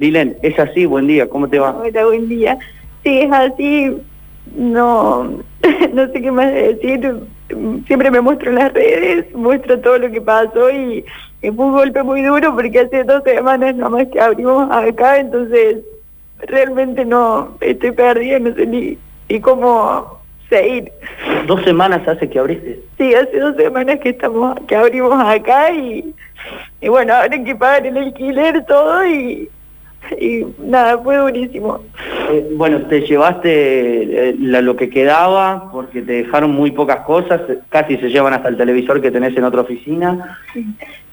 Lilen, es así, buen día, ¿cómo te va? Hola, buen día. Sí, es así. No, no sé qué más decir. Siempre me muestro en las redes, muestro todo lo que pasó y, y fue un golpe muy duro porque hace dos semanas nomás que abrimos acá, entonces realmente no estoy perdida, no sé ni, ni cómo seguir. ¿Dos semanas hace que abriste? Sí, hace dos semanas que estamos, que abrimos acá y, y bueno, ahora hay que pagar el alquiler todo y, y nada, fue durísimo. Eh, bueno, te llevaste eh, la- lo que quedaba porque te dejaron muy pocas cosas, casi se llevan hasta el televisor que tenés en otra oficina.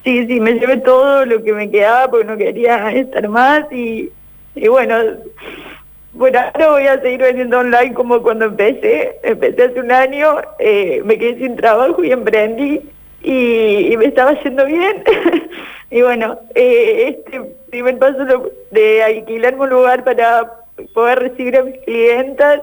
Sí, sí, me llevé todo lo que me quedaba porque no quería estar más y, y bueno, bueno, ahora voy a seguir vendiendo online como cuando empecé. Empecé hace un año, eh, me quedé sin trabajo y emprendí y, y me estaba yendo bien. y bueno, eh, este primer paso de alquilarme un lugar para poder recibir a mis clientas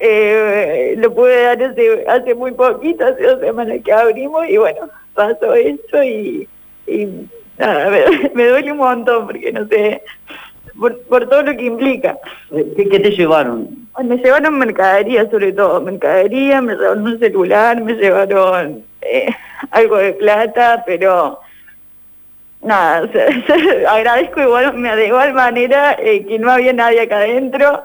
eh, lo pude dar hace, hace muy poquito, hace dos semanas que abrimos y bueno, pasó eso y, y nada, me, me duele un montón porque no sé, por, por todo lo que implica. ¿Qué, qué te llevaron? Me llevaron mercadería sobre todo, mercadería, me llevaron un celular, me llevaron eh, algo de plata, pero nada, agradezco igual, me de igual manera eh, que no había nadie acá adentro,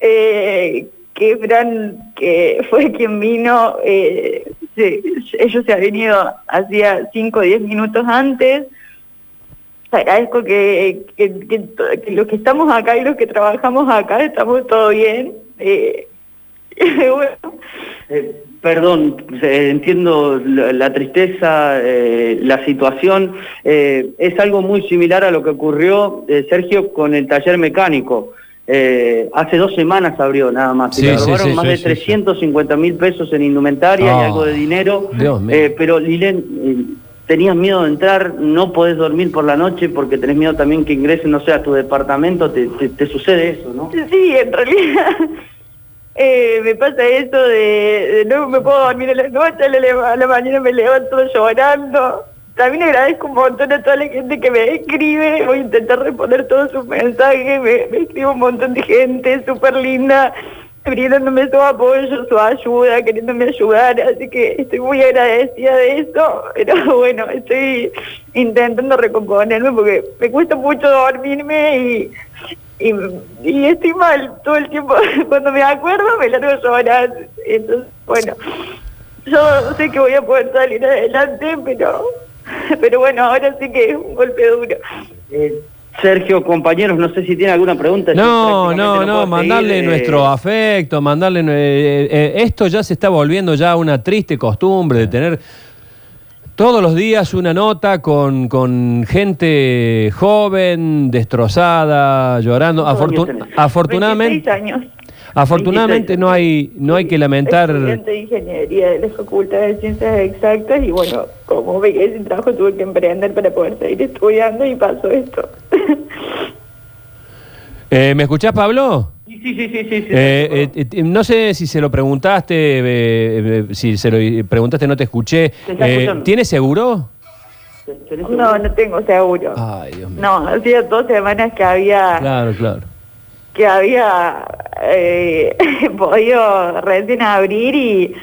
eh, que Fran, que fue quien vino, eh, ellos se habían ido hacía 5 o 10 minutos antes, agradezco que, los que estamos acá y los que trabajamos acá estamos todo bien. perdón, eh, entiendo la, la tristeza, eh, la situación. Eh, es algo muy similar a lo que ocurrió, eh, Sergio, con el taller mecánico. Eh, hace dos semanas abrió nada más. y Sí, le sí, robaron sí, más sí, de sí, sí. 350 mil pesos en indumentaria y Ah, algo de dinero. Dios mío. Eh, pero Lilen, eh, tenías miedo de entrar, no podés dormir por la noche porque tenés miedo también que ingresen, no sé, a tu departamento, te, te- te sucede eso, ¿no? sí, en realidad eh, me pasa eso de, no me puedo dormir en la noche, a la, mañana me levanto llorando. También agradezco un montón a toda la gente que me escribe, voy a intentar responder todos sus mensajes, me, me un montón de gente súper linda, brindándome su apoyo, su ayuda, queriéndome ayudar, así que estoy muy agradecida de eso, pero bueno, estoy intentando recomponerme porque me cuesta mucho dormirme y, y, y estoy mal todo el tiempo, cuando me acuerdo me largo a llorar, entonces bueno, yo sé que voy a poder salir adelante, pero, pero bueno, ahora sí que es un golpe duro. Eh, Sergio, compañeros, no sé si tiene alguna pregunta. No, no, no, mandarle seguir, eh, nuestro afecto, mandarle... eh, eh, esto ya se está volviendo ya una triste costumbre de tener todos los días una nota con, con gente joven, destrozada, llorando. ¿Cuántos años Afortun- afortunadamente, 26 años. afortunadamente 26 no hay, no hay que lamentar... Estudiante de ingeniería de la Facultad de Ciencias Exactas y bueno, como me quedé sin trabajo tuve que emprender para poder seguir estudiando y pasó esto. Eh, ¿Me escuchás, Pablo? Sí, sí, sí, sí, sí, Eh, eh, eh, no sé si se lo preguntaste, eh, eh, si se lo preguntaste no te escuché. Te Eh. ¿Tiene seguro? ¿Tenés no, no tengo seguro. Ay, Dios mío. No, hacía dos semanas que había Claro, claro. que había eh, podido recién abrir y,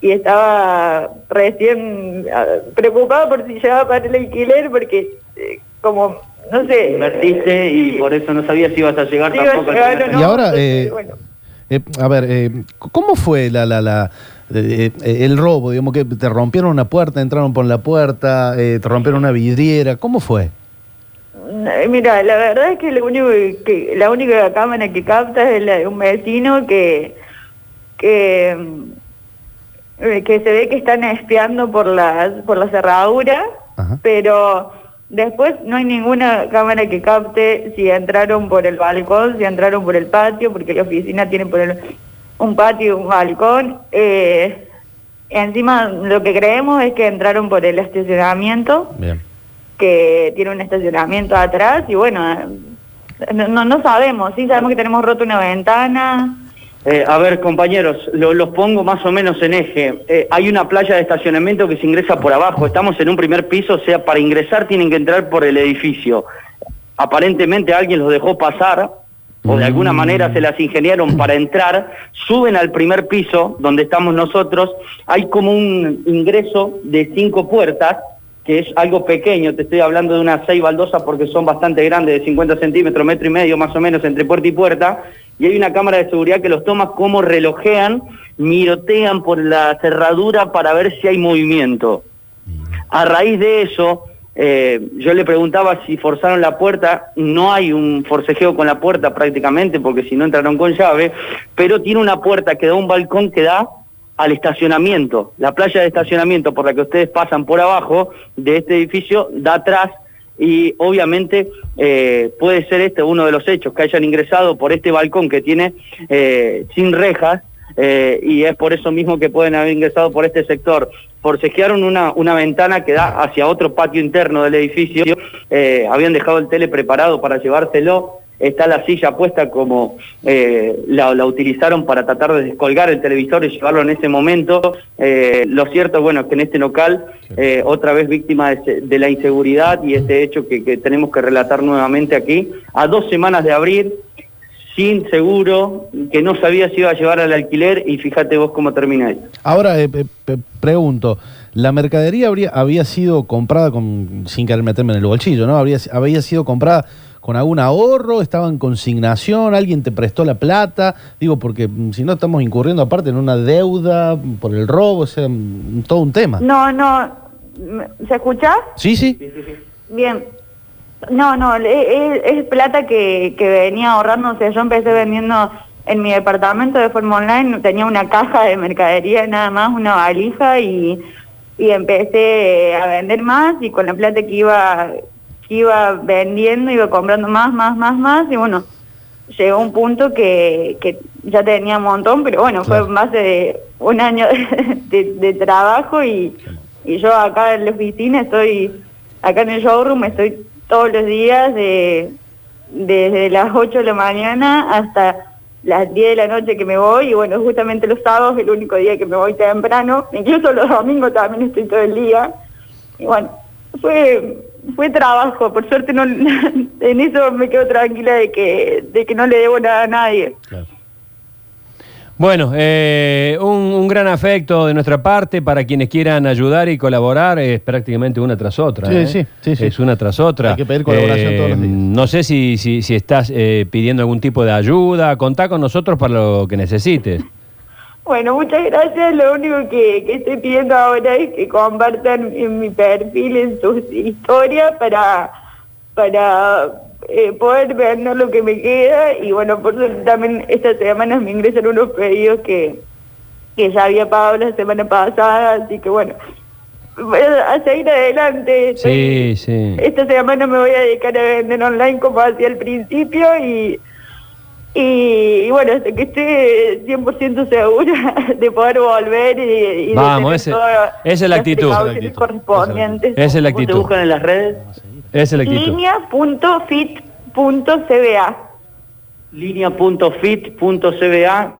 y estaba recién ah, preocupada por si llegaba para el alquiler porque eh, como, no sé... Invertiste y sí, por eso no sabías si ibas a llegar si iba a tampoco. no, Y ahora, eh, bueno. Eh, a ver, eh, ¿cómo fue la, la, la, eh, el robo? Digamos que te rompieron una puerta, entraron por la puerta, eh, te rompieron una vidriera. ¿Cómo fue? Mira, la verdad es que, lo único que la única cámara que capta es la de un vecino que que, que se ve que están espiando por las por la cerradura, Ajá. pero después no hay ninguna cámara que capte si entraron por el balcón, si entraron por el patio, porque la oficina tiene por el, un patio y un balcón. Eh, encima lo que creemos es que entraron por el estacionamiento Bien. que tiene un estacionamiento atrás y bueno, eh, no, no sabemos, sí sabemos que tenemos roto una ventana. Eh, a ver, compañeros, lo- los pongo más o menos en eje. Eh, hay una playa de estacionamiento que se ingresa por abajo. Estamos en un primer piso, o sea, para ingresar tienen que entrar por el edificio. aparentemente alguien los dejó pasar, o de alguna Mm. manera se las ingeniaron para entrar, suben al primer piso, donde estamos nosotros, hay como un ingreso de cinco puertas, que es algo pequeño, te estoy hablando de unas seis baldosas porque son bastante grandes, de 50 centímetros, metro y medio más o menos entre puerta y puerta, y hay una cámara de seguridad que los toma como relojean, mirotean por la cerradura para ver si hay movimiento. A raíz de eso, eh, yo le preguntaba si forzaron la puerta, no hay un forcejeo con la puerta prácticamente, porque si no entraron con llave, pero tiene una puerta que da un balcón que da al estacionamiento. La playa de estacionamiento por la que ustedes pasan por abajo de este edificio da atrás y obviamente eh, puede ser este uno de los hechos, que hayan ingresado por este balcón que tiene eh, sin rejas eh, y es por eso mismo que pueden haber ingresado por este sector. Forcejearon una, una ventana que da hacia otro patio interno del edificio, eh, habían dejado el tele preparado para llevárselo, está la silla puesta como eh, la, la utilizaron para tratar de descolgar el televisor y llevarlo en ese momento. Eh, lo cierto, bueno, es que en este local, eh, otra vez víctima de, la inseguridad y este hecho que, que tenemos que relatar nuevamente aquí, a dos semanas de abrir, sin seguro, que no sabía si iba a llevar al alquiler y fíjate vos cómo termina esto. Ahora, pregunto, ¿la mercadería habría, había sido comprada con, sin querer meterme en el bolsillo, ¿no? Habría, había sido comprada con algún ahorro, estaba en consignación, alguien te prestó la plata, digo, porque mm, si no estamos incurriendo aparte en una deuda por el robo, o sea, mm, todo un tema. No, no. ¿Se escucha? Sí, sí. Bien. No, no, es, es plata que, que venía ahorrando. O sea, yo empecé vendiendo en mi departamento de forma online, tenía una caja de mercadería nada más, una valija y, y empecé a vender más y con la plata que iba, iba vendiendo iba comprando más, más, más, más y bueno, llegó un punto que, que ya tenía un montón, pero bueno, Claro. fue más de un año de, trabajo y, y yo acá en la oficina estoy, acá en el showroom estoy todos los días de, desde las 8 de la mañana hasta las 10 de la noche que me voy y bueno, justamente los sábados es el único día que me voy temprano, incluso los domingos también estoy todo el día y bueno, fue fue trabajo, por suerte no en eso me quedo tranquila de que de que no le debo nada a nadie. Bueno, eh, un, un gran afecto de nuestra parte para quienes quieran ayudar y colaborar, es prácticamente una tras otra. Sí, ¿eh? sí, sí, sí. Es una tras otra. Hay que pedir colaboración todos los días. No sé si, si, si estás eh, pidiendo algún tipo de ayuda, contá con nosotros para lo que necesites. Bueno, muchas gracias. Lo único que, que estoy pidiendo ahora es que compartan en mi perfil, en sus historias, para, para eh, poder vender lo que me queda. Y bueno, por suerte también esta semana me ingresan unos pedidos que, que ya había pagado la semana pasada. Así que bueno, voy a seguir adelante. Sí, sí. Esta semana me voy a dedicar a vender online como hacía al principio y... Y, y bueno, hasta que esté 100% segura de poder volver y, y de Vamos, tener ese- todas esa es la las actitud. precauciones Esa es la actitud. correspondientes. Esa es la ¿Cómo te actitud. buscan en las redes? Esa es la actitud. Línea.fit.cba Línea.fit.cba